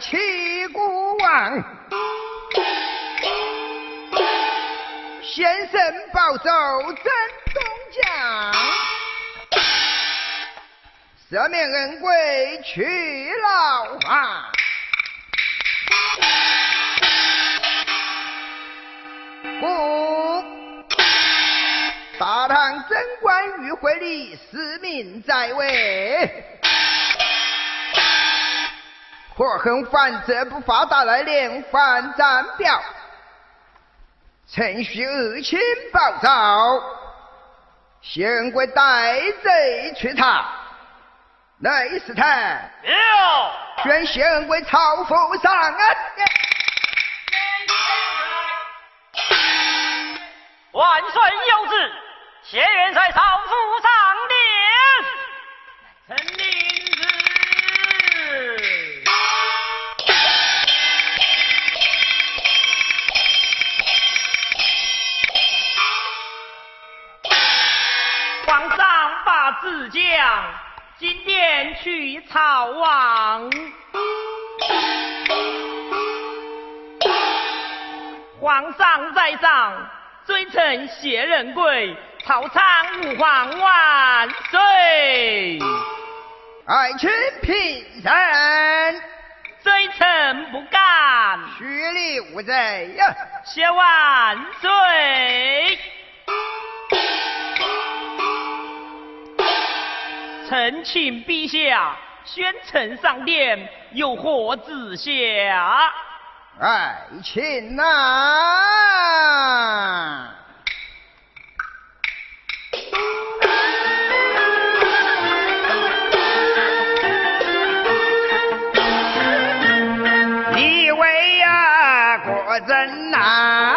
齐国王，先生保奏真东将，赦免恩贵去牢房。不大唐贞观御会里四名在位。可恨反则不发达来连番战表，程序二卿报奏，县官带贼去查，内侍台有，宣县官朝府上恩！万岁有旨，谢元帅朝府上殿，臣领。自将今殿去曹王，皇上在上，罪臣谢仁贵，朝仓吾皇万岁！爱卿平身，罪臣不敢。虚礼无罪呀！谢万岁！臣请陛下宣臣上殿，有何旨下？爱卿呐！你为呀国政呐？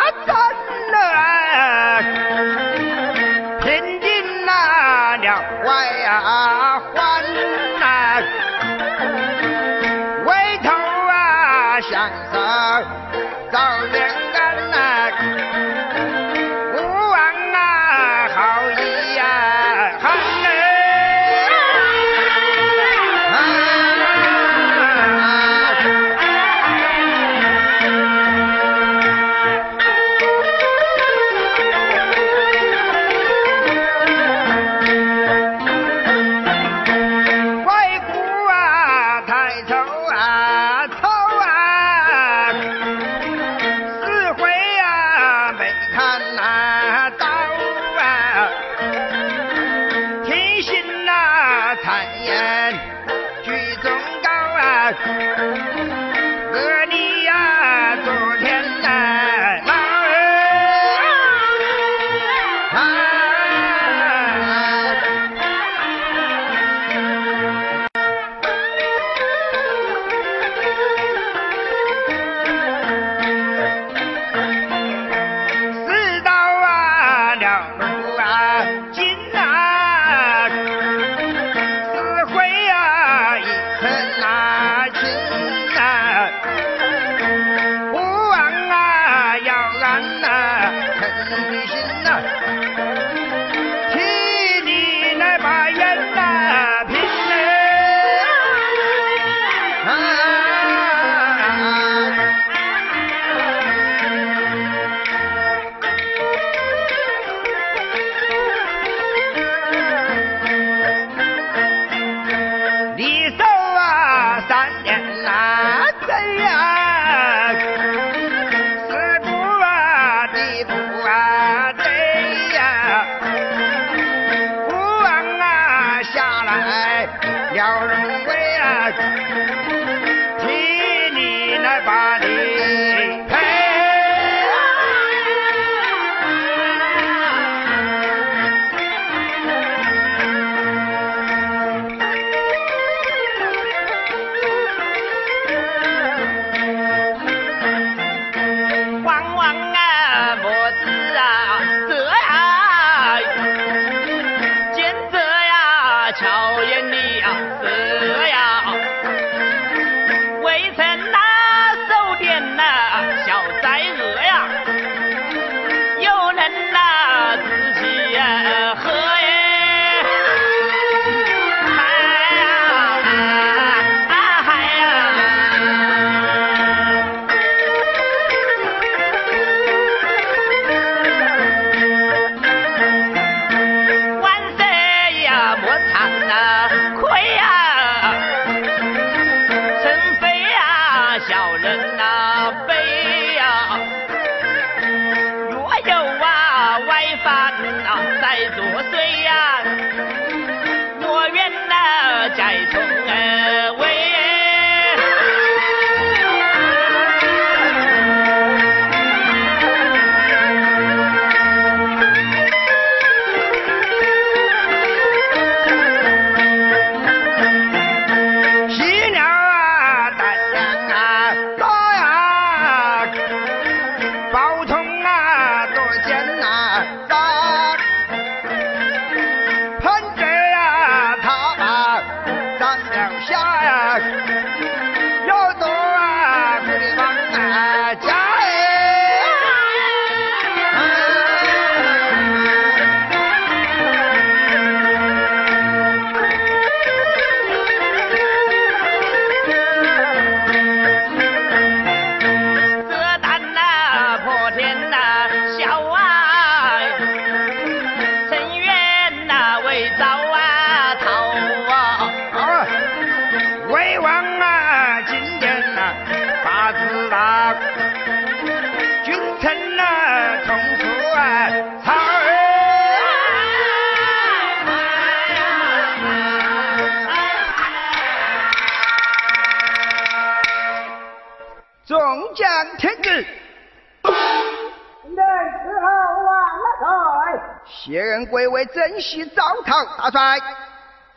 谢恩贵为征西招讨大帅，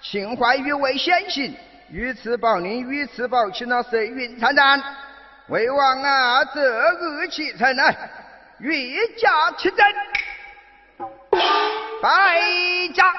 秦怀玉为先行，御赐宝令御赐宝请了水云参战。魏王啊，择日启程啊，御驾亲征，拜驾。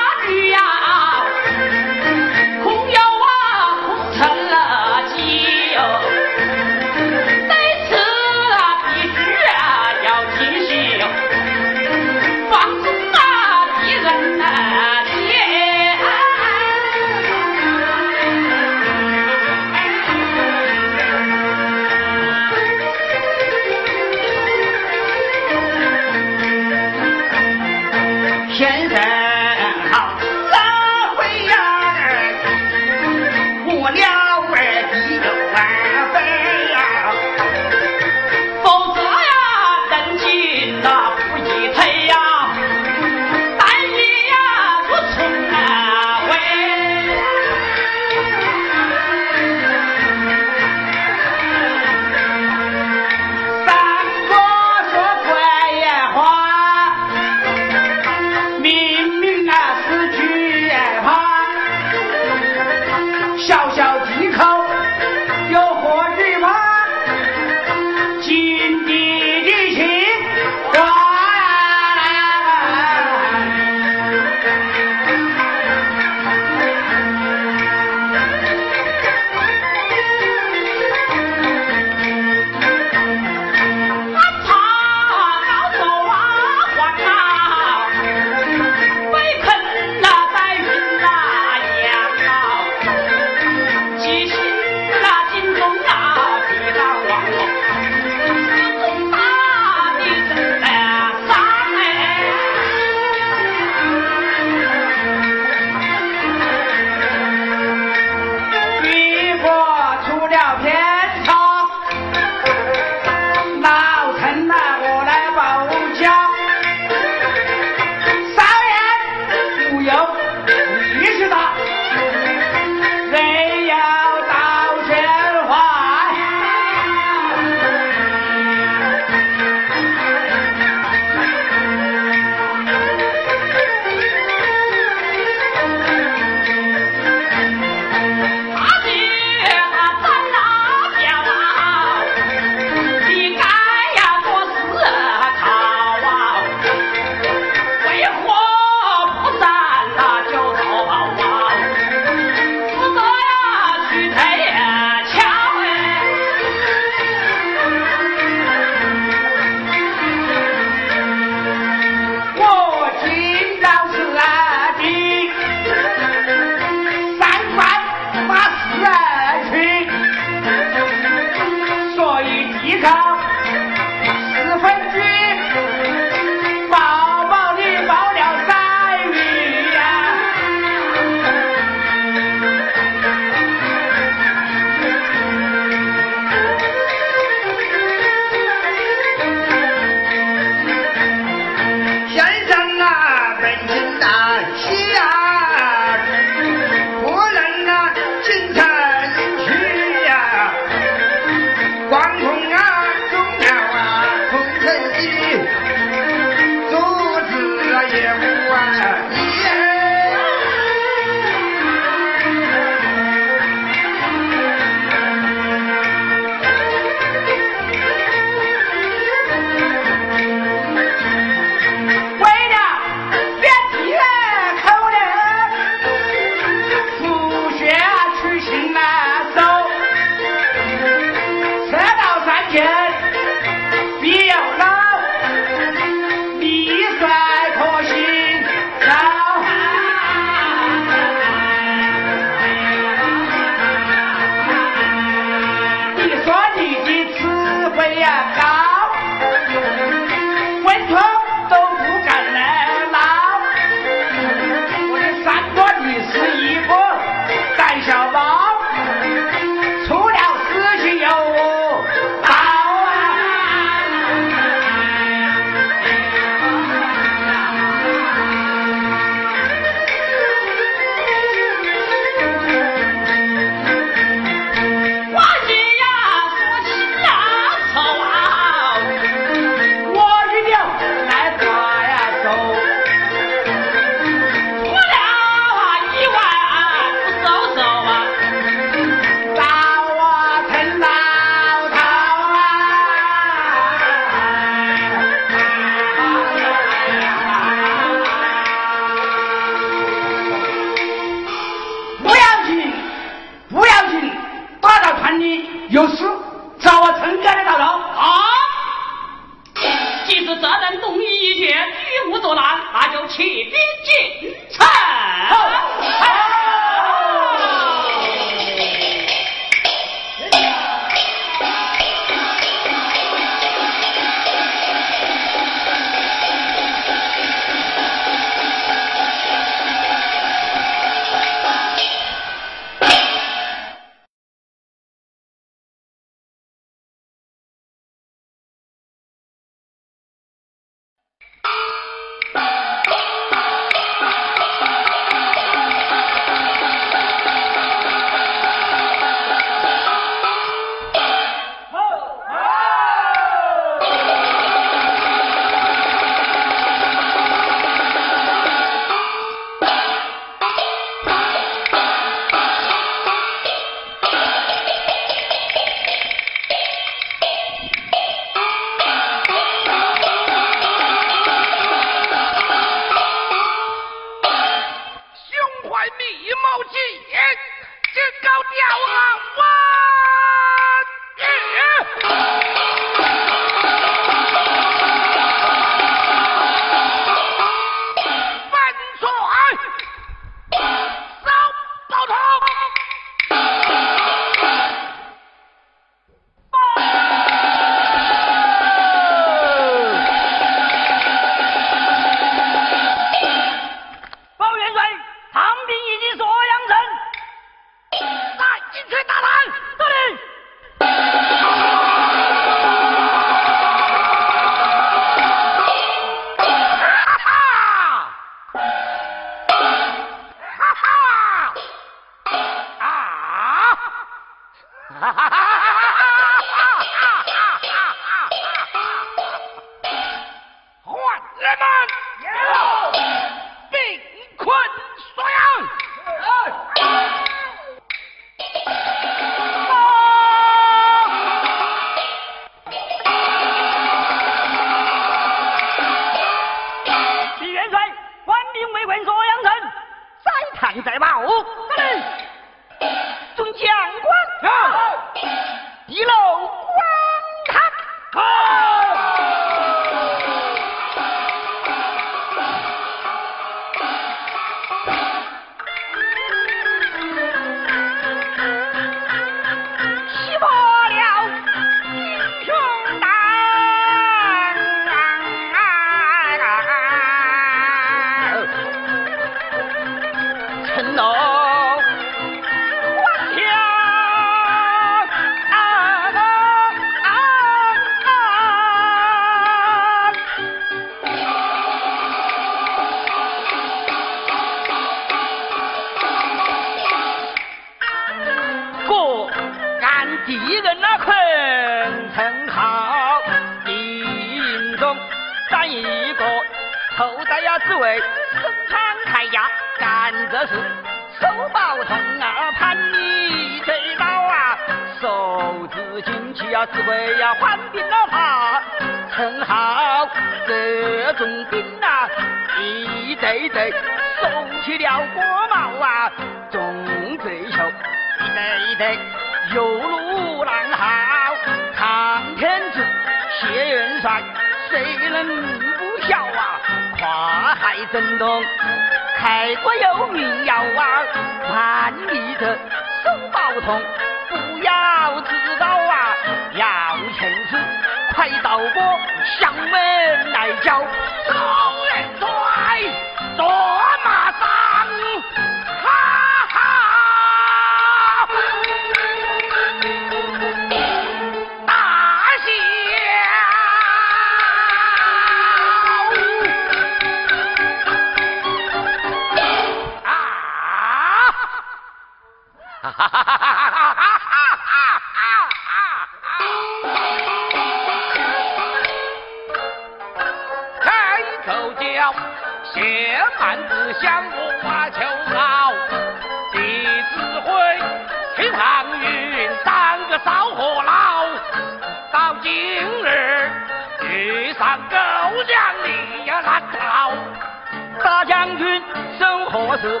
是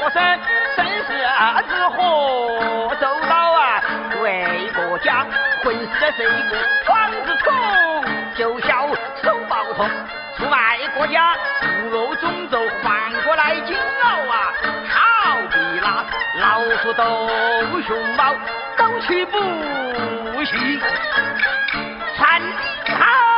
何生？生是儿子何周到啊？为国家，混死的是一个黄子虫，就小手抱痛，出卖国家，骨肉种族换过来金鳌啊，好比那老虎斗熊猫，斗去不息，残好。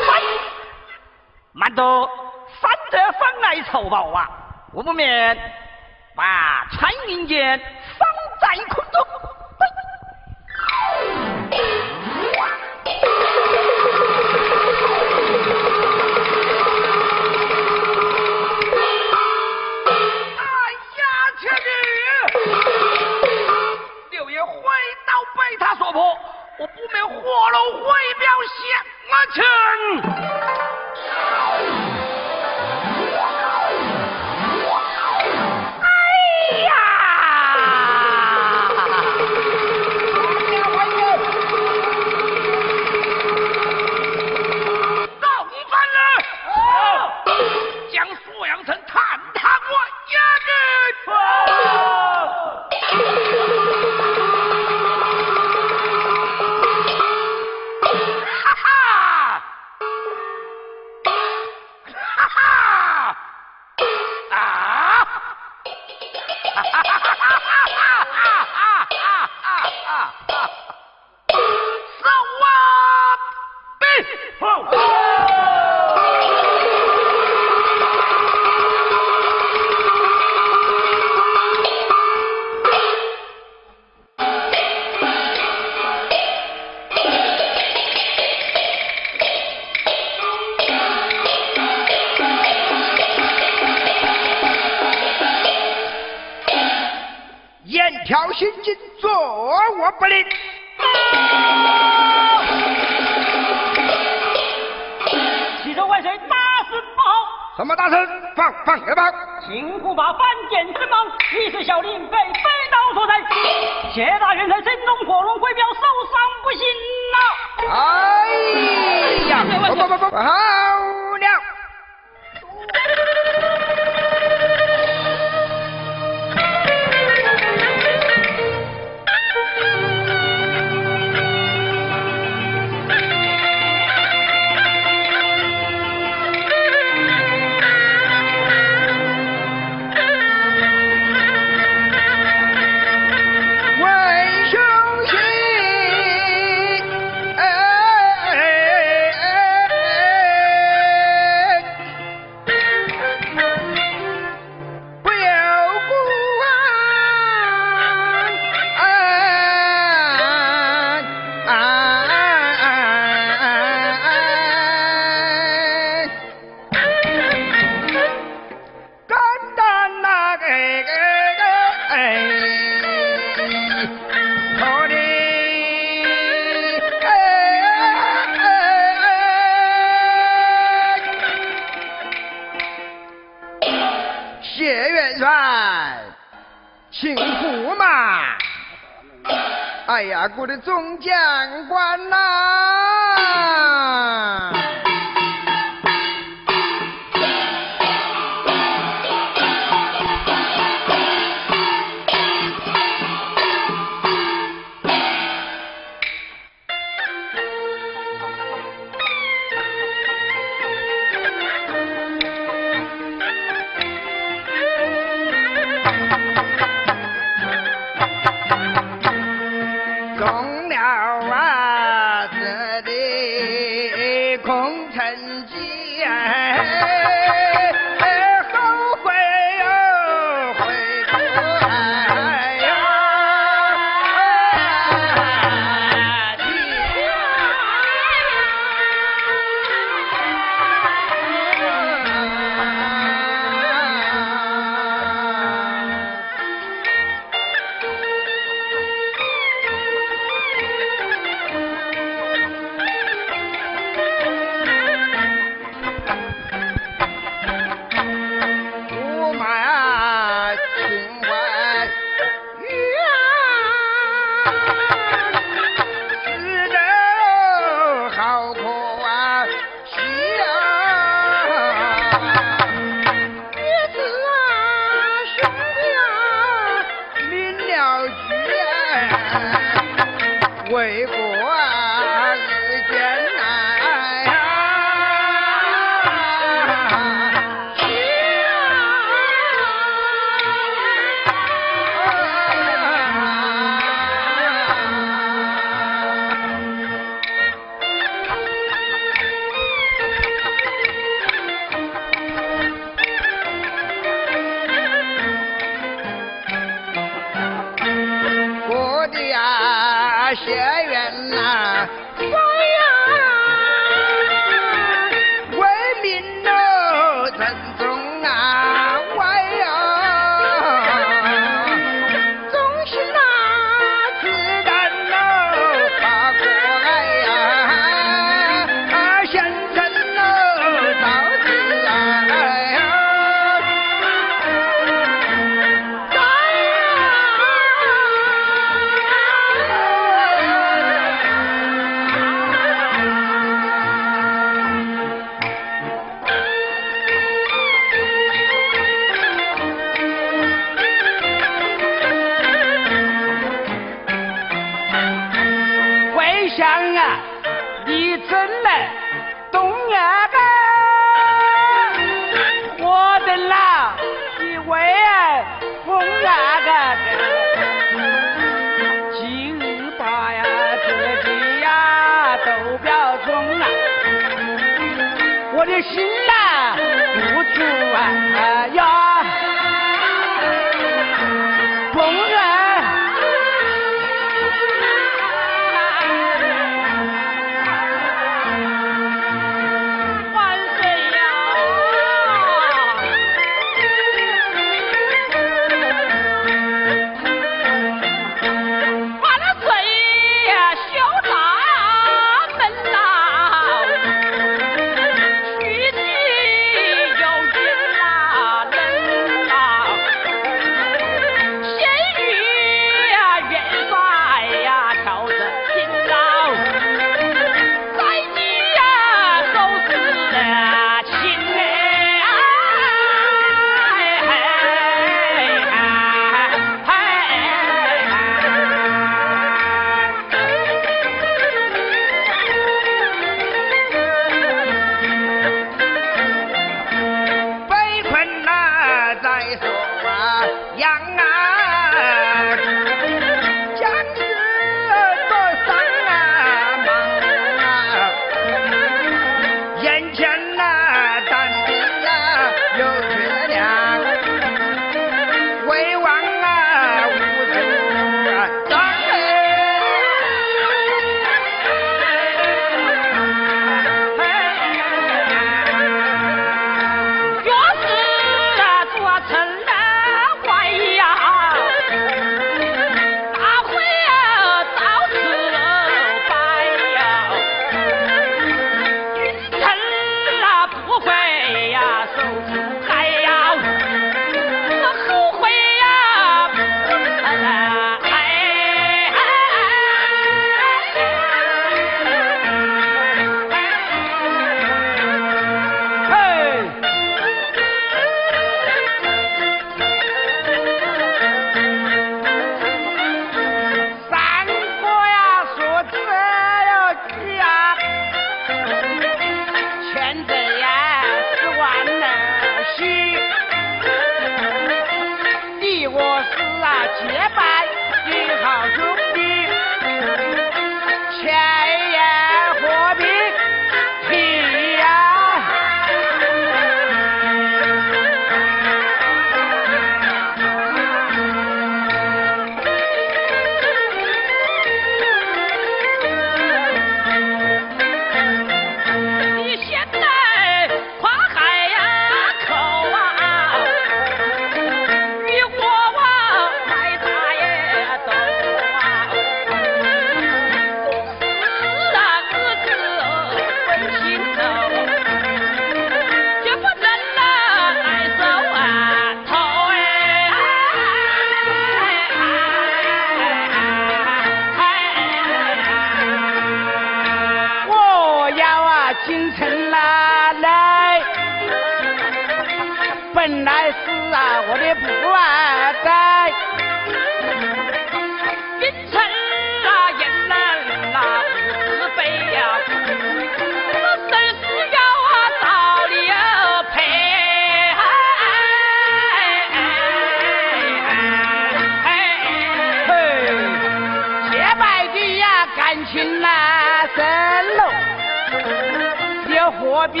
又何必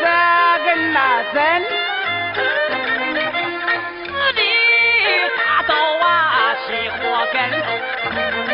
责人那真？此地大刀啊，起祸根。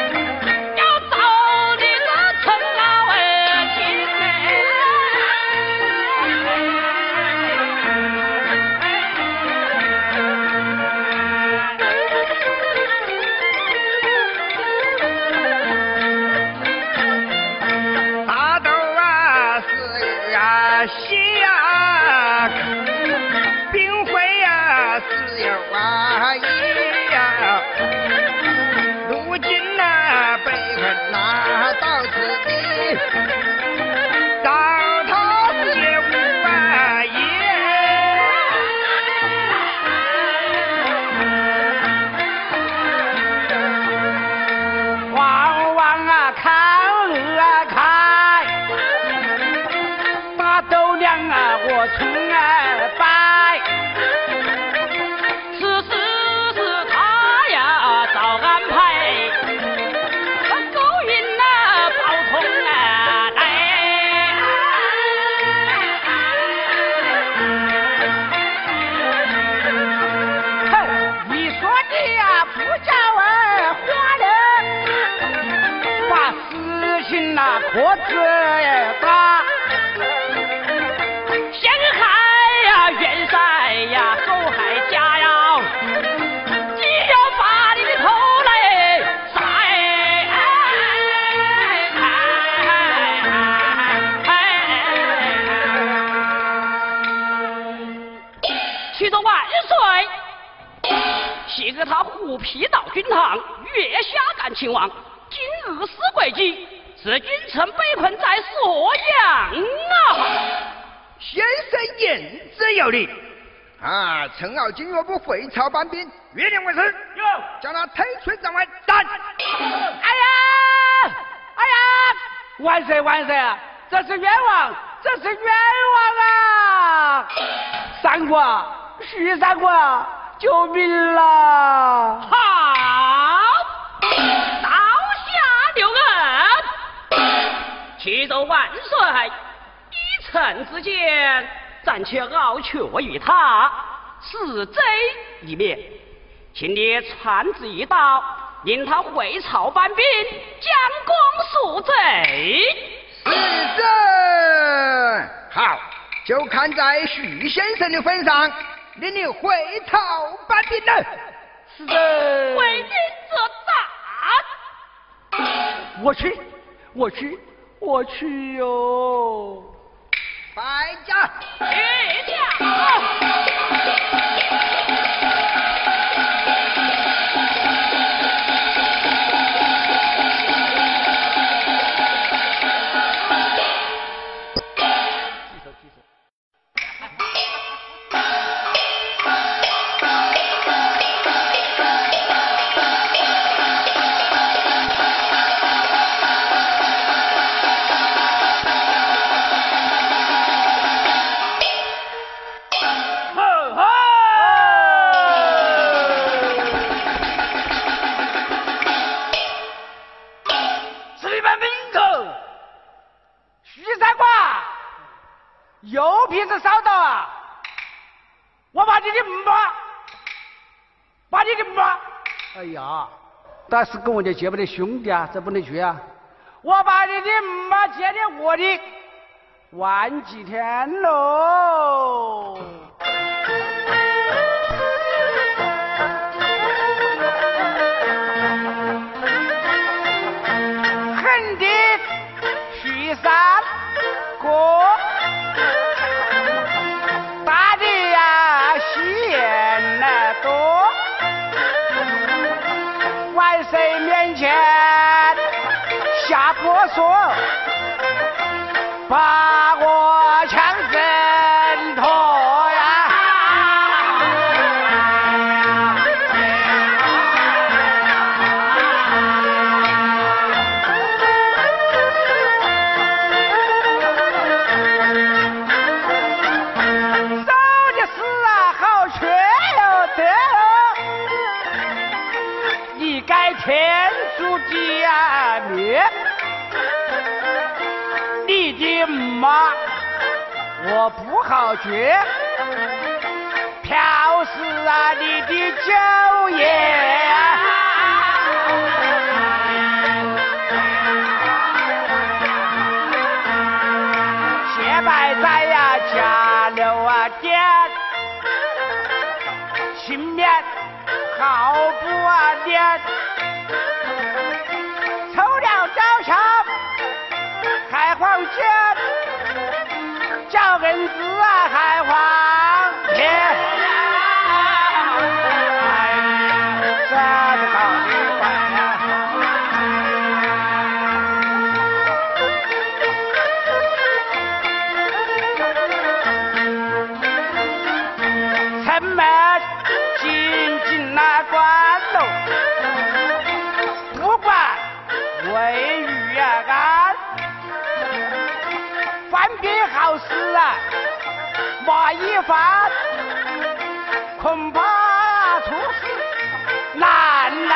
被困在锁阳啊！先生言之有理啊！陈敖今若不回朝搬兵，约定为师，将他推出帐外斩！哎呀，哎呀！万岁万岁！这是冤枉，这是冤枉啊！三国，徐三国，救命啦！好。启奏万岁！一臣之间，暂且傲却于他，死罪一面。请你传旨一道，令他回朝搬兵，将功赎罪。是这，好，就看在徐先生的份上，令你回朝搬兵了。是的，为君则大。我去，我去。我去哟，白家，去家。那是跟我的结拜的兄弟啊，这不能去啊！我把你的妈接的我的万几天喽。说，把不好绝，票是啊你的酒业。摆在呀家楼啊店，青面好不啊脸，分子啊，还黄天。哎呀，啥子高？马一凡恐怕出事难呐！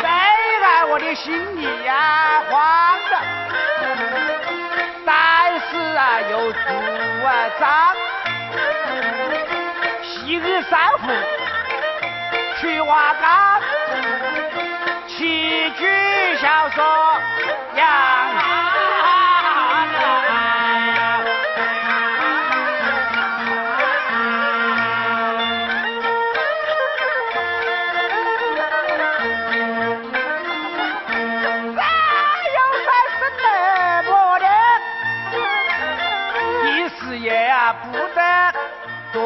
虽然我的心里呀慌，但是啊又主张喜儿三户去瓦岗。举小说杨啊来，三又三是那么的，一啊也不得多，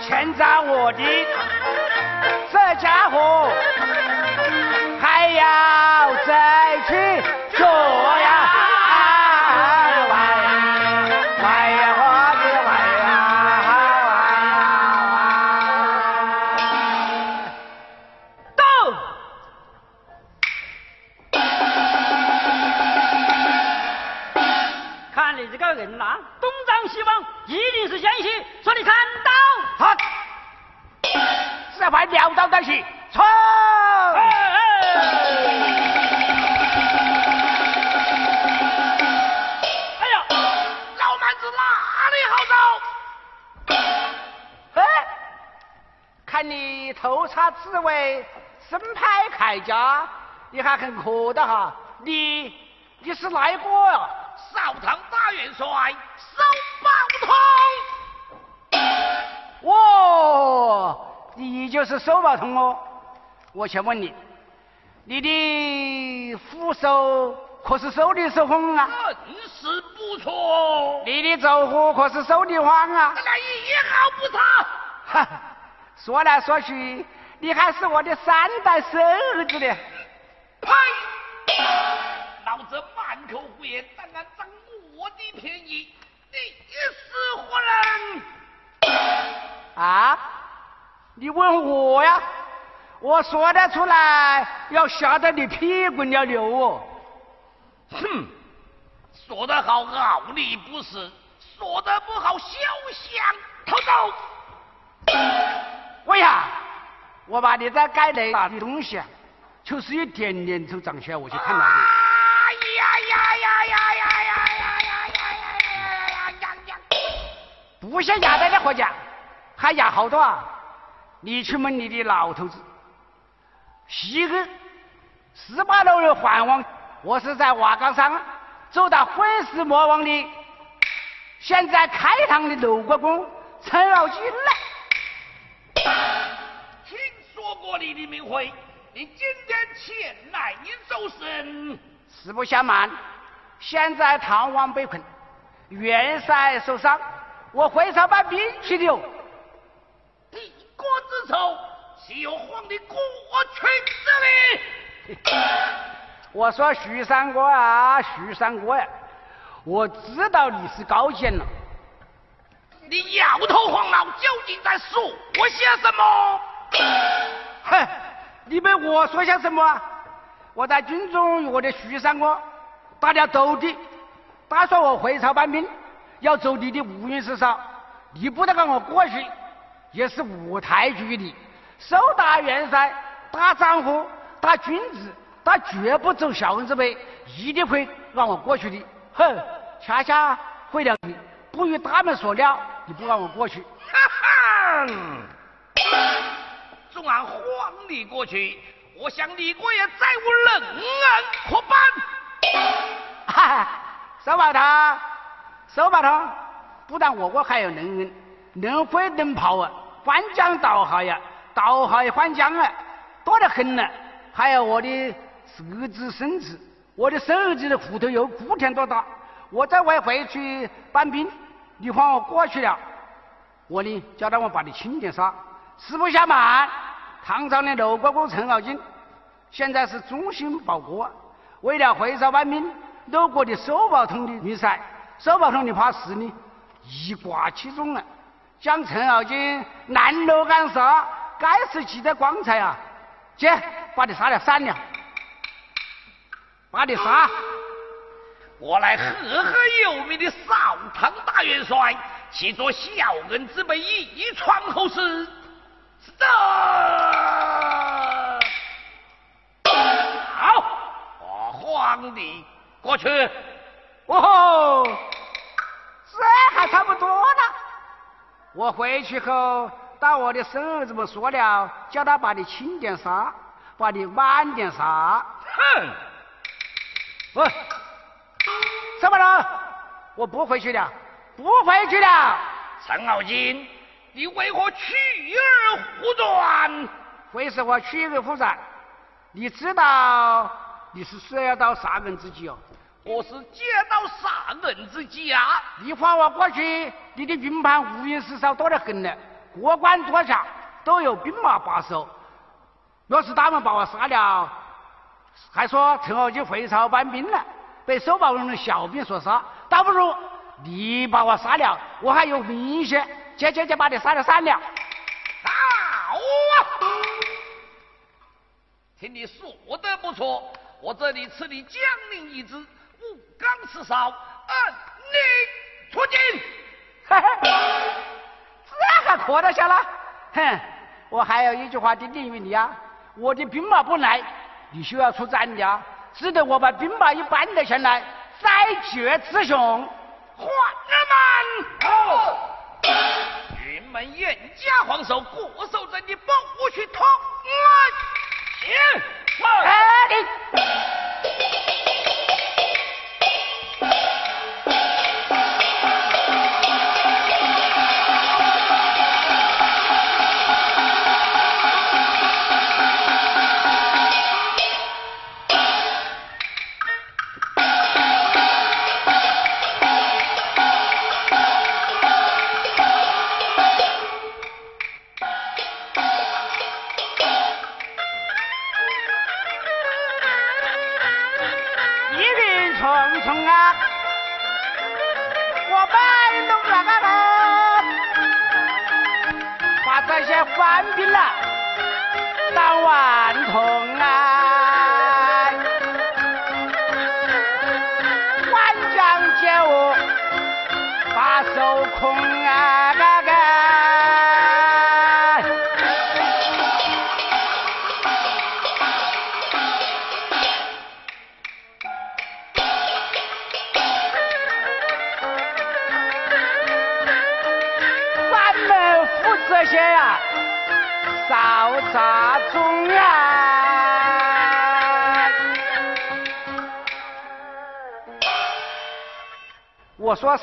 欠账我的这家伙。再去做呀！歪歪花子歪呀！到，看你这个人呐，东张西望，一定是奸细。说你看到？好。这块撂倒在起，冲！哎呀，看你头插紫薇，身拍铠甲，你还很可的哈？你你是哪一个呀？少唐大元帅，手宝通。哦！你就是手宝通哦，我先问你，你的虎手可是手的手风啊？真是不错。你的走火可是手的慌啊？那一毫不差。哈，说来说去，你还是我的三代孙儿子呢。呸！老子满口胡言，但敢占我的便宜，你是何人？啊？你问我呀？我说得出来，要吓得你屁滚尿流哦！哼，说得好傲立不死，说得不好休想逃走！喂呀，我把你在街内拿的东西，就是一点点都长起来，我去看哪里？呀呀呀呀呀呀呀呀呀呀呀呀！不像压在的何家，还压好多啊！你去问你的老头子，昔日十八楼的环王，我是在瓦岗山走到混世魔王的，现在开堂的楼国公程咬金来，听说过你的名讳，你今天前来搜身，实不相瞒，现在逃亡被困，元帅受伤，我回朝办兵去的哟。国之仇，岂有皇帝国权之理？我说徐三哥啊，徐三哥呀，我知道你是高见了。你摇头晃脑，究竟在说我些什么？哼，你们我说些什么？我在军中与我的徐三哥打了斗的，打算我回朝搬兵，要走你的乌云石上，你不得让我过去。也是舞台剧的，手打元帅，打丈夫，打君子，他绝不走小人之辈，一定会让我过去的。哼，恰恰毁了你，不与他们说了，你不让我过去。哈哈，纵让皇帝过去，我想李国也再无任恩可办。哈哈，他，收把他，不但我国还有能人，能飞能跑啊，翻江倒海呀，倒海翻江啊，多得很呢。还有我的儿子孙子，我的孙儿子的骨头有古田多大，我在外回去搬兵，你放我过去了，我呢叫他们把你清点杀。实不相瞒，唐朝的楼国公程咬金，现在是忠心报国，为了回朝搬兵，楼国的守宝通的女婿，守宝通的怕死呢，一挂其中了，将程咬金拦路干杀，该死记得光彩啊！姐，把你杀了三两，把你杀！我来赫赫有名的少堂大元帅，岂做小人之辈一传后世？是好，我皇帝过去。哦吼，这还差不多呢。我回去后，到我的孙儿子们说了，叫他把你轻点杀，把你慢点杀。哼！喂，怎么了？我不回去了，不回去了。程咬金，你为何去而复转？为什么去而复转？你知道你是射到杀人之计哦。我是借到杀人之计啊，你放我过去，你的军盘无名死少多得很呢，过关多强，都有兵马把守。若是他们把我杀了，还说陈咬金回朝搬兵了，被守保人的小兵所杀，倒不如你把我杀了，我还有名些，接接接把你杀了三了。好啊！听你说的不错，我这里赐你江宁一支。武刚四少，按你出京。嘿嘿，这还活得下了？哼，我还有一句话叮咛于你啊，我的兵马不来，你就要出战的，只得我把兵马一搬了下来，再决雌雄。们，好，云门严加防守，固守阵的保护去通来。行，哎你。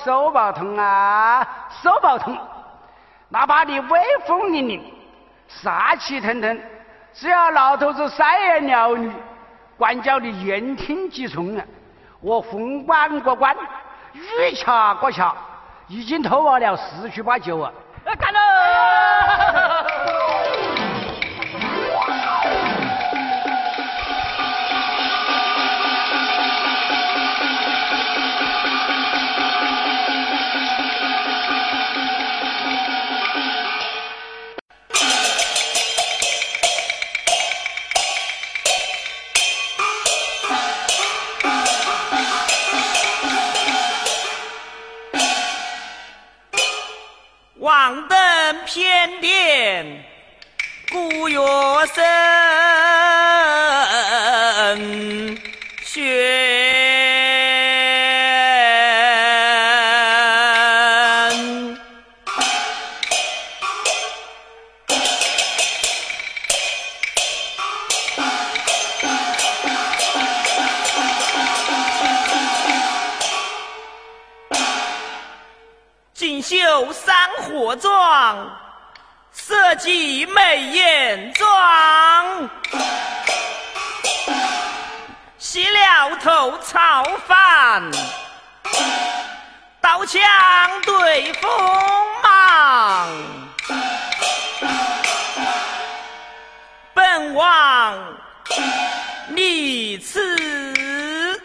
手宝通啊，手宝通，哪怕你威风凛凛、杀气腾腾，只要老头子三言两语，管教你言听计从啊！我封官过关，御桥过桥，已经偷完了十去八九啊！头朝饭，刀枪对锋芒。本王立此，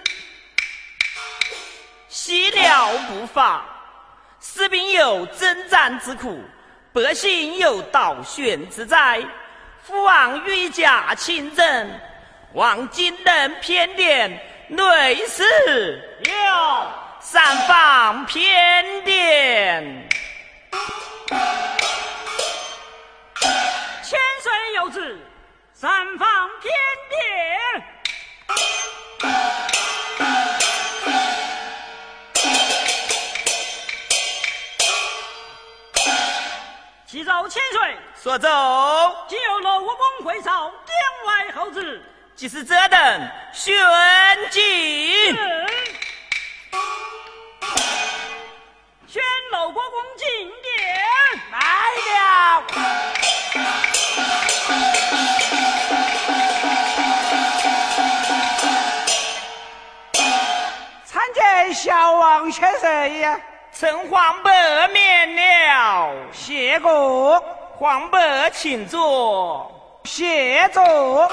洗了不发。士兵有征战之苦，百姓有倒悬之灾。父王御驾亲征，望金灯偏殿内侍有三方偏殿。千岁有旨，三方偏殿。启奏千岁，说奏。今有罗武公会召殿外候旨，即是这等宣进。宣老国公进殿来了。参见小王千岁呀。臣黄伯免了，谢过。黄伯请坐，谢坐。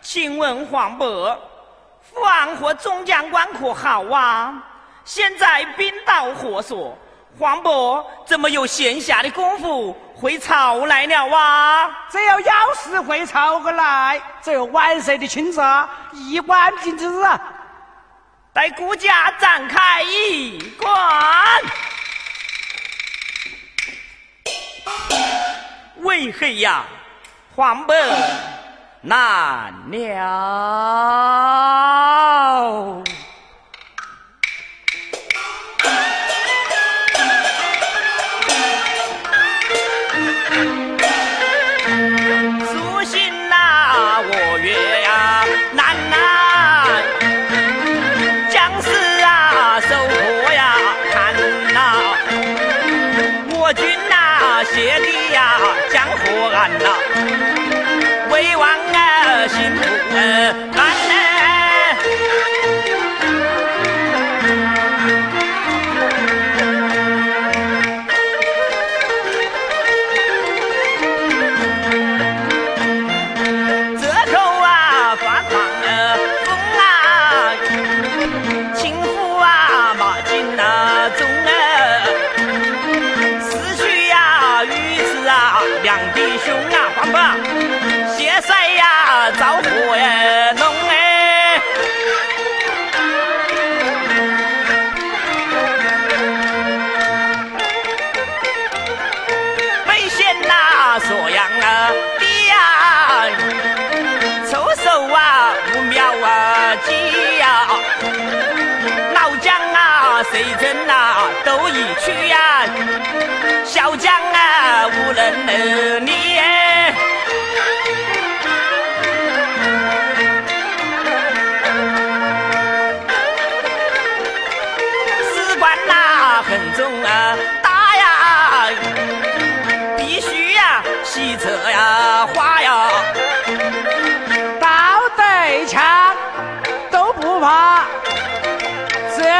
请问黄伯，父王和众将官可好啊？现在兵到火索，皇伯怎么有闲暇的功夫回朝来了啊？只有要事回朝而来，只有晚上的清茶，一碗平之啊。待顾家展开一关，为何呀？黄白难了苏醒那我愿为王啊，辛苦啊。都已去呀，小将啊，无人能念。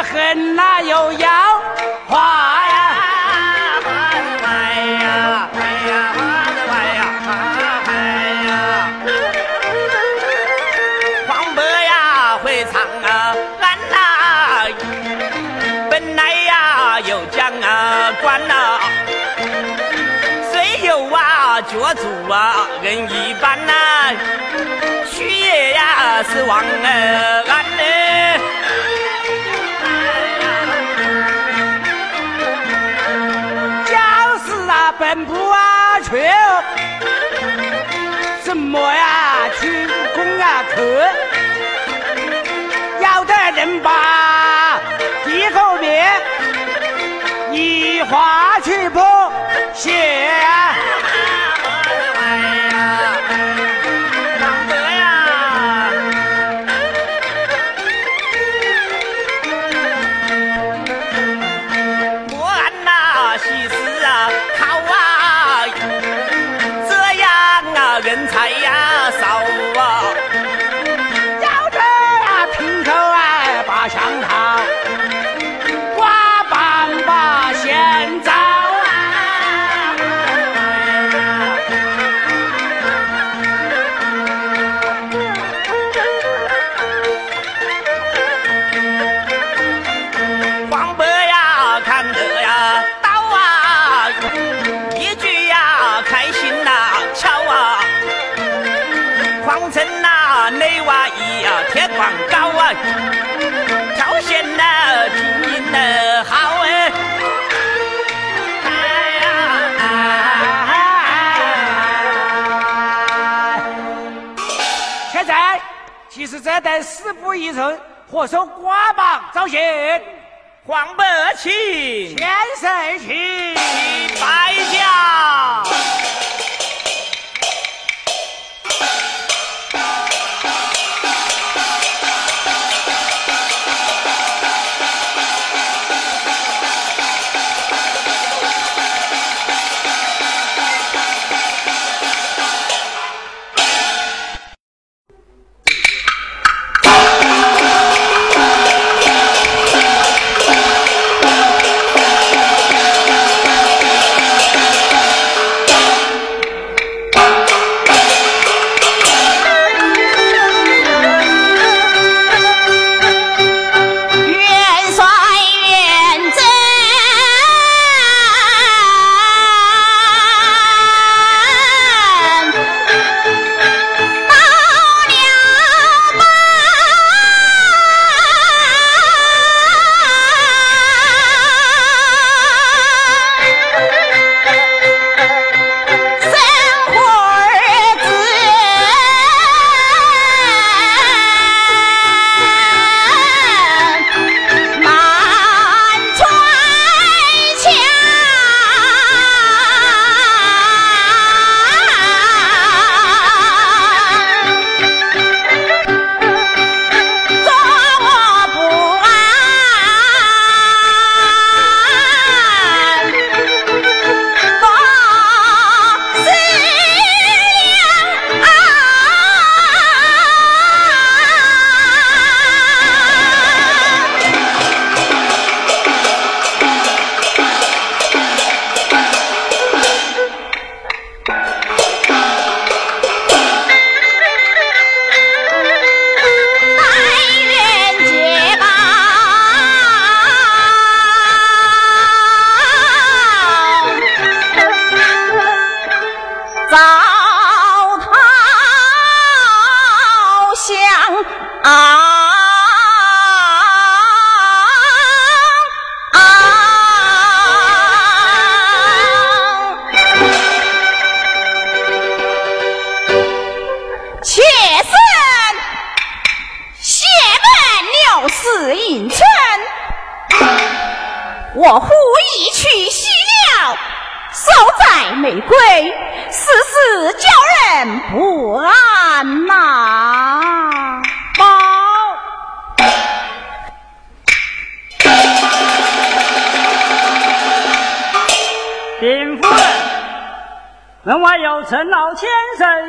恨呐又要。花呀，花子快呀，快呀，花子快呀，快呀！黄伯呀会唱啊，俺呐本来呀有将啊官呐，虽有啊脚足啊人一般呐，去也呀是王儿俺呢。人不啊去。什么呀？去公啊去。要得人把地和面一划去不行其实这等四不一人，或手挂榜招贤，黄伯起，千岁请，拜驾。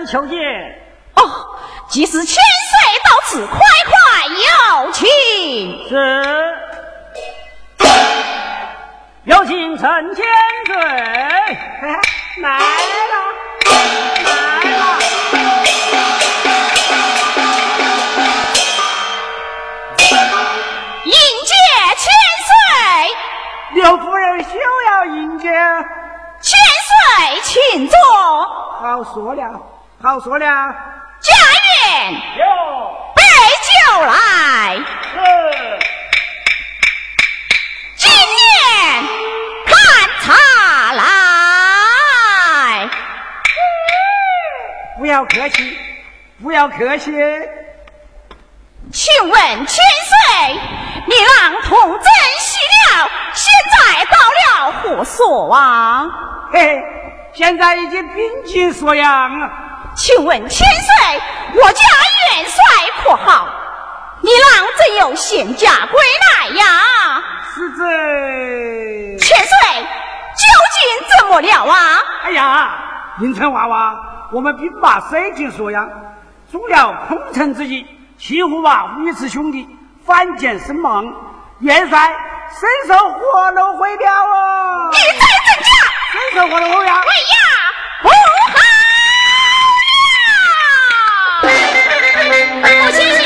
求见。哦，即是千岁到此，快快有请。是。有请陈千岁。来了，来了。迎接千岁。刘夫人休要迎接。千岁，请坐。好说了。好说了，家人有备酒来。是。今年看茶来。不要客气，不要客气。请问千岁，你郎同珍惜了，现在到了何所啊？嘿嘿，现在已经兵进锁阳。请问千岁，我家元帅可好？你郎怎有献驾归来呀？是这。千岁，究竟怎么了啊？哎呀，迎春娃娃，我们兵马水进锁阳，中了空城之计。欺负吧，御赐兄弟反间身亡，元帅身受活路毁掉啊！你再增加，身受活路毁呀！毁呀！不好母亲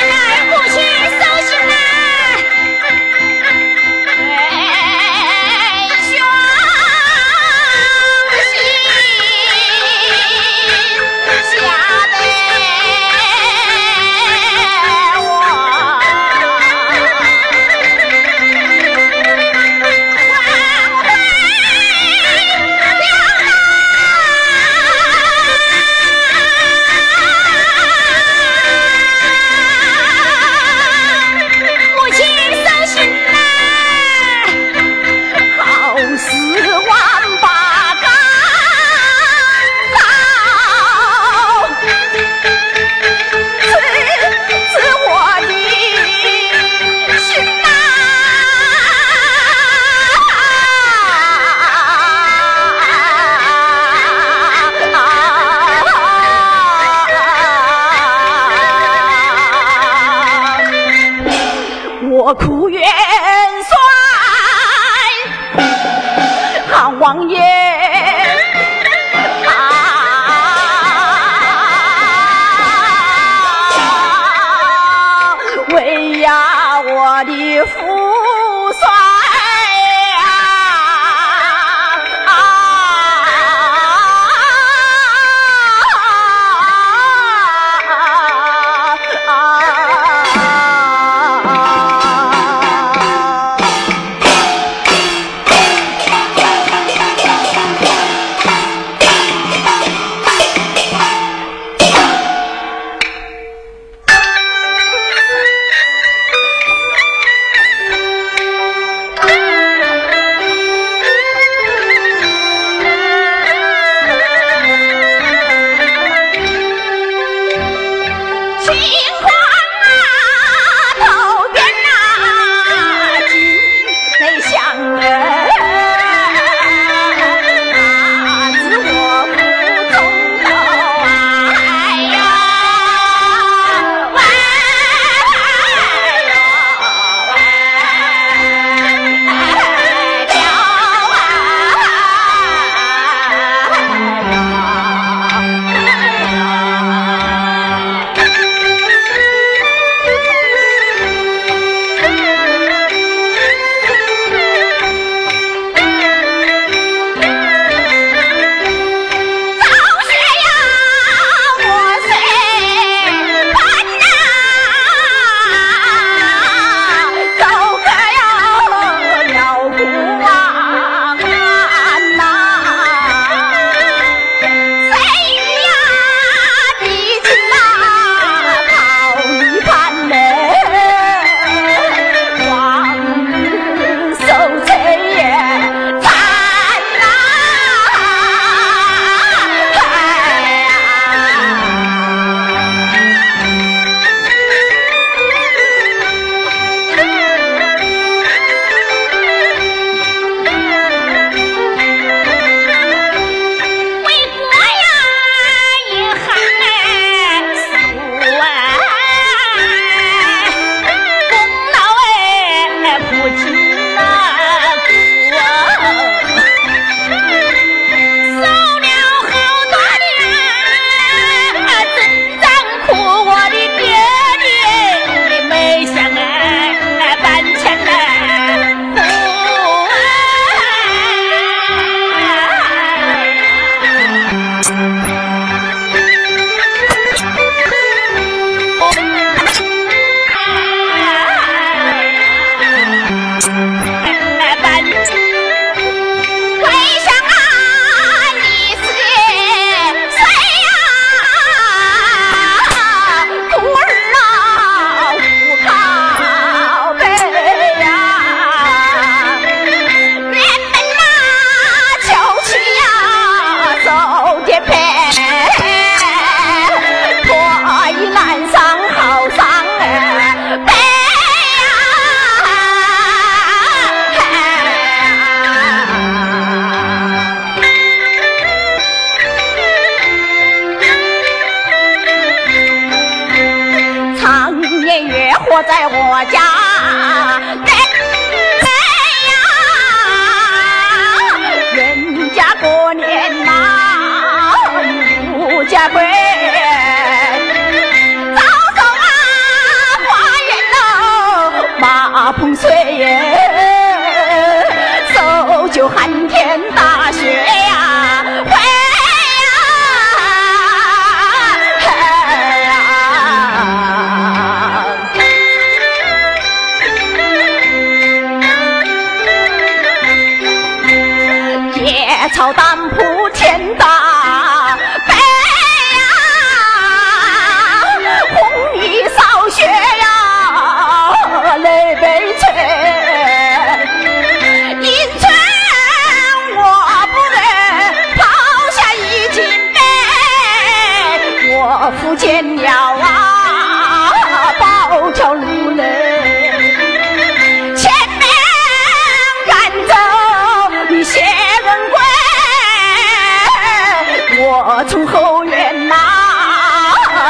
我从后院呐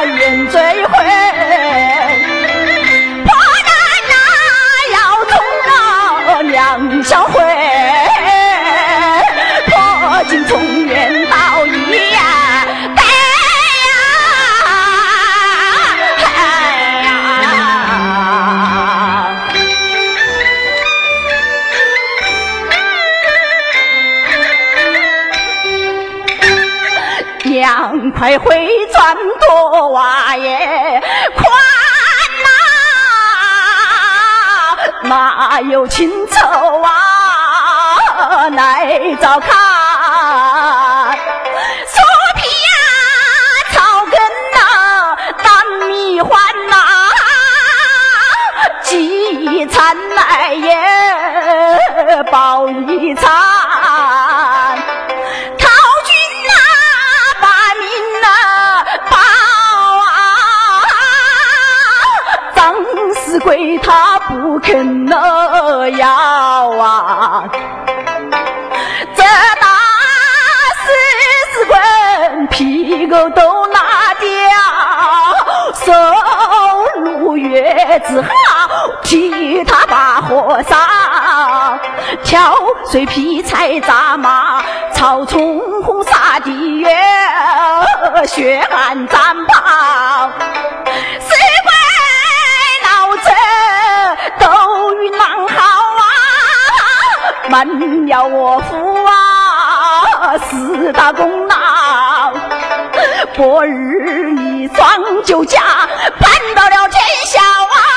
远追回。破难呐要从那梁上回，两块回转多哇耶宽呐、哪有情愁啊来照看？树皮呀、草根呐、当米换呐、饥餐来也饱一餐。世贵他不肯那要啊，这大四十棍屁股都拿掉，收入月子好替他把火烧，挑水劈柴扎马，草丛红撒地月，血汗战袍，四关老者都与狼好啊，瞒了我父啊，四大功劳。昨日你装酒家，办到了天下啊！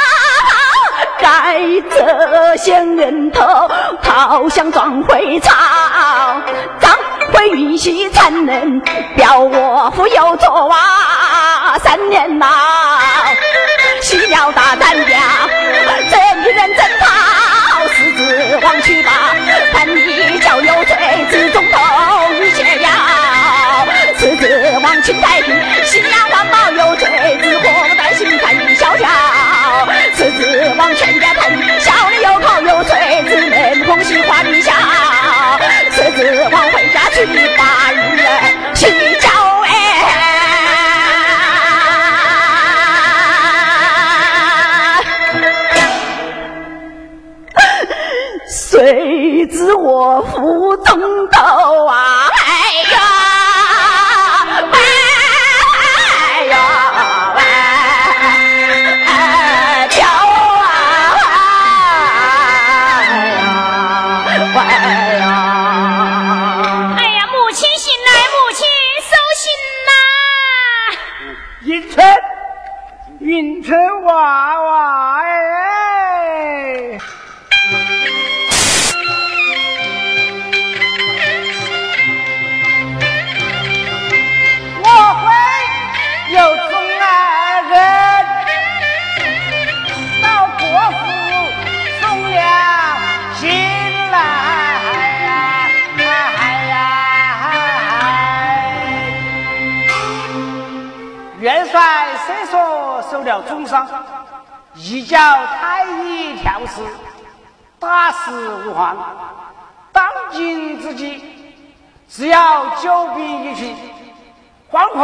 该这些人头好像装回朝，张回玉玺残忍，表我父有错啊！三年呐，西了大战表，这女人真讨，狮子王去吧，看你叫有罪之中都与解药。狮子王秦太平，西凉王宝有罪之祸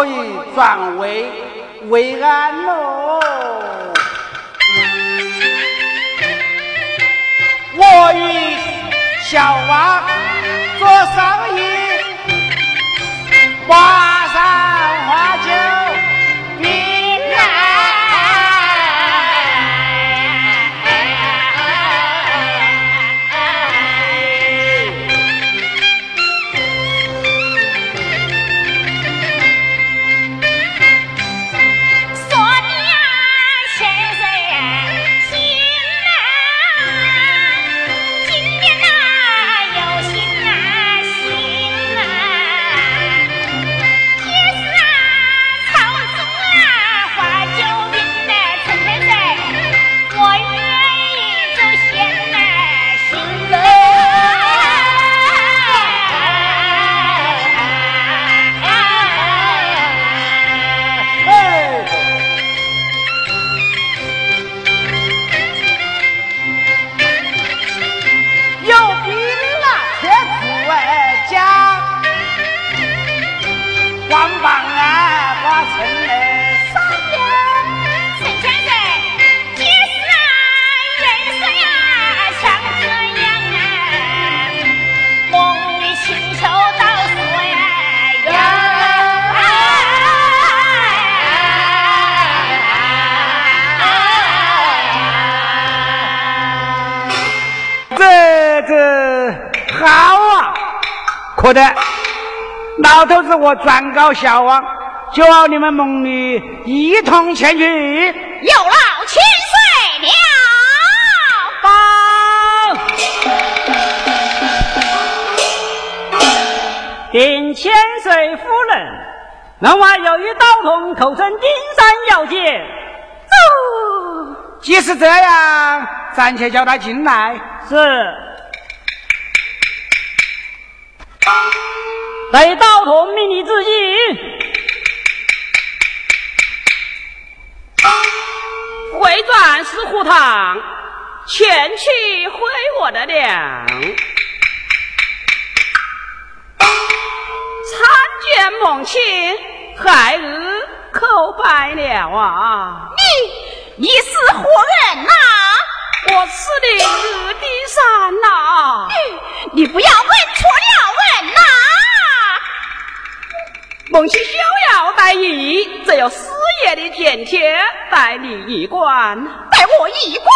可以转危为安喽。我与小王做生意，马上儿子好啊！可得，老头子我转告小王，就要你们母女一同前去。有劳千岁了。禀千岁夫人，门外有一道童口称丁山要见。哦，既是这样，暂且叫他进来。是。雷道童命你自尽。回转石虎堂，前去回我的娘。参见母亲，孩儿叩拜了啊！你你是何人呐？我吃的日的山呐！你不要问错了问呐！梦起逍遥带你，只有师爷的甜甜带你一关，带我一关。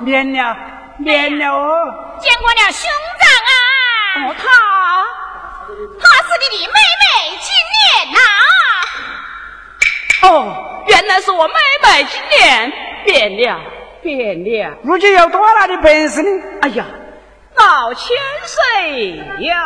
免了，免了哦！见过了兄长啊！哦，他，他是你的妹妹金莲呐！哦，原来是我妹妹金莲，变了，变了！如今有多大的本事呢？哎呀，老千岁呀！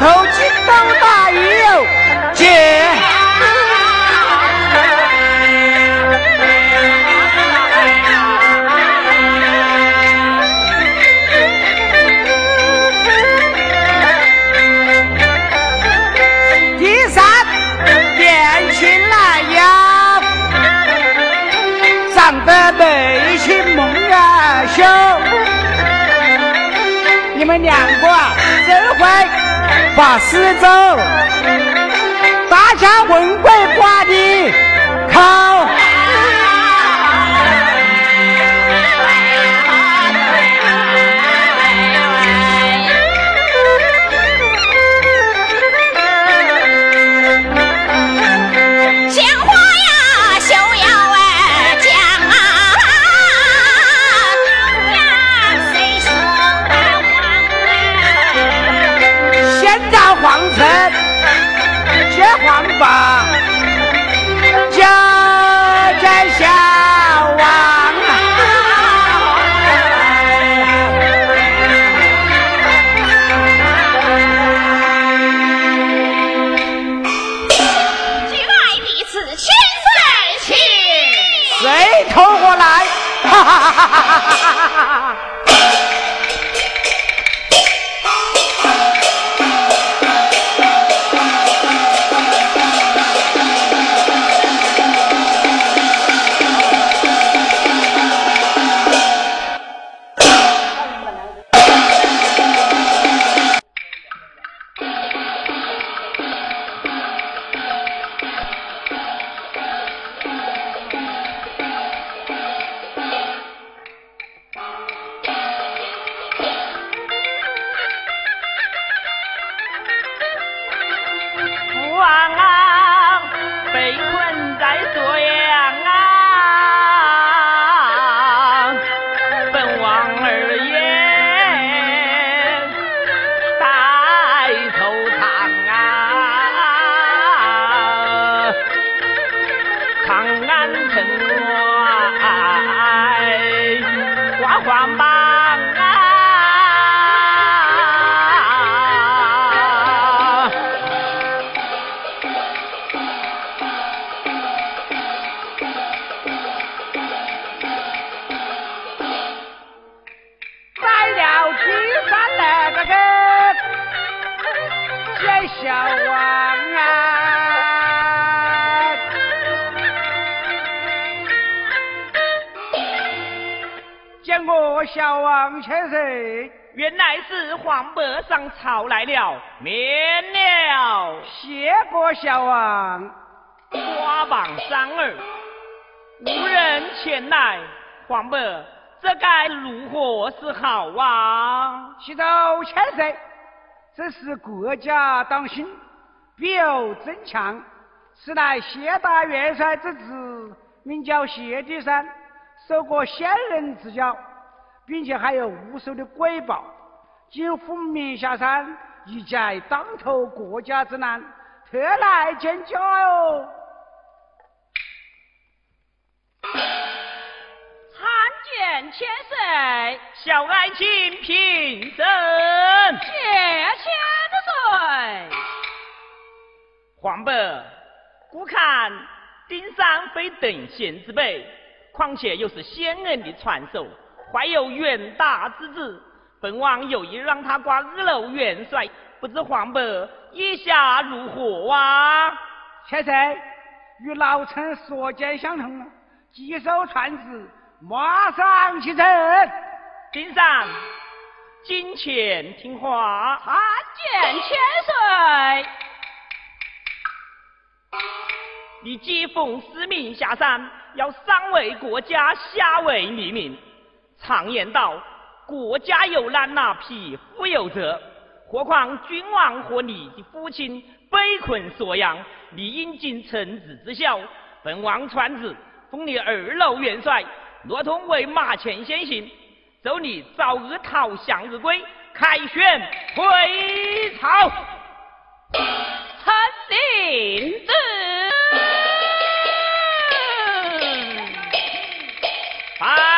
头金头大有结。第三，年轻来呀，长得眉清目啊秀。你们两个啊，真会把事走，大家文贵挂的靠。上朝来了，免了谢过小王。花榜三儿，无人前来，黄伯这该如何是好啊？启奏千岁，这是国家当心，必有增强。此乃谢大元帅之子，名叫谢地山，受过先人之教，并且还有无数的瑰宝。今奉命下山，一解当头国家之难，特来见驾哟。参见千岁，小爱卿平身。谢千岁。黄伯，孤看丁山非等闲之辈，况且又是先人的传授，怀有远大之志。本王有意让他挂二楼元帅，不知黄伯意下如何啊？千岁，与老臣所见相同，既受传旨，马上启程。丁山，金钱听话。参见千岁。你既奉使命下山，要上为国家，下为黎民。常言道：国家有难呐，匹夫有责。何况君王和你的父亲被困锁阳，你应尽臣子之孝。本王传旨封你二老元帅，罗通为马前先行，祝你早日逃降日归，凯旋回朝。臣领旨。啊。